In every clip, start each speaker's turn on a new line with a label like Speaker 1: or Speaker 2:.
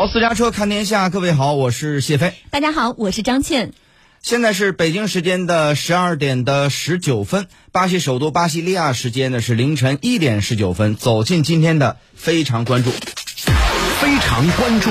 Speaker 1: 好，私家车看天下，各位好，我是谢飞。
Speaker 2: 大家好，我是张倩。
Speaker 1: 现在是北京时间的十二点的十九分，巴西首都巴西利亚时间呢是凌晨一点十九分。走进今天的非常关注，
Speaker 3: 非常关注。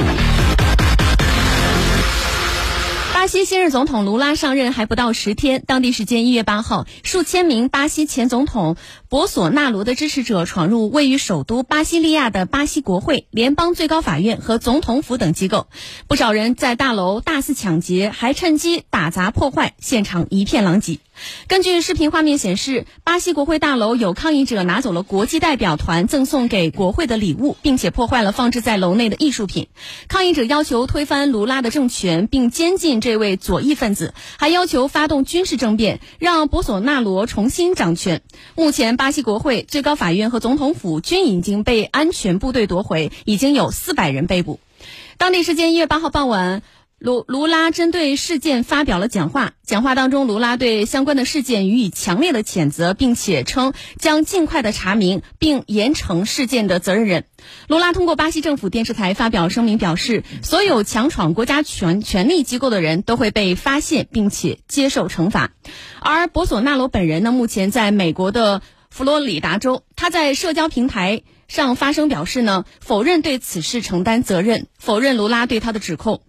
Speaker 2: 巴西新任总统卢拉上任还不到十天，当地时间一月八号，数千名巴西前总统博索纳罗的支持者闯入位于首都巴西利亚的巴西国会、联邦最高法院和总统府等机构，不少人在大楼大肆抢劫，还趁机打砸破坏，现场一片狼藉。根据视频画面显示，巴西国会大楼有抗议者拿走了国际代表团赠送给国会的礼物，并且破坏了放置在楼内的艺术品。抗议者要求推翻卢拉的政权，并监禁这位左翼分子，还要求发动军事政变，让博索纳罗重新掌权。目前，巴西国会、最高法院和总统府均已经被安全部队夺回，已经有四百人被捕。当地时间一月八号傍晚。卢卢拉针对事件发表了讲话，讲话当中，卢拉对相关的事件予以强烈的谴责，并且称将尽快的查明并严惩事件的责任人。卢拉通过巴西政府电视台发表声明，表示所有强闯国家权权力机构的人都会被发现并且接受惩罚。而博索纳罗本人呢，目前在美国的佛罗里达州，他在社交平台上发声表示呢，否认对此事承担责任，否认卢拉对他的指控。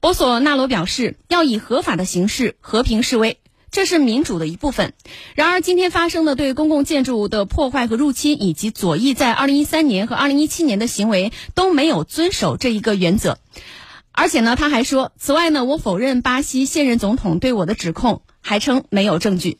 Speaker 2: 博索纳罗表示，要以合法的形式和平示威，这是民主的一部分。然而，今天发生的对公共建筑的破坏和入侵，以及左翼在2013年和2017年的行为，都没有遵守这一个原则。而且呢，他还说，此外呢，我否认巴西现任总统对我的指控，还称没有证据。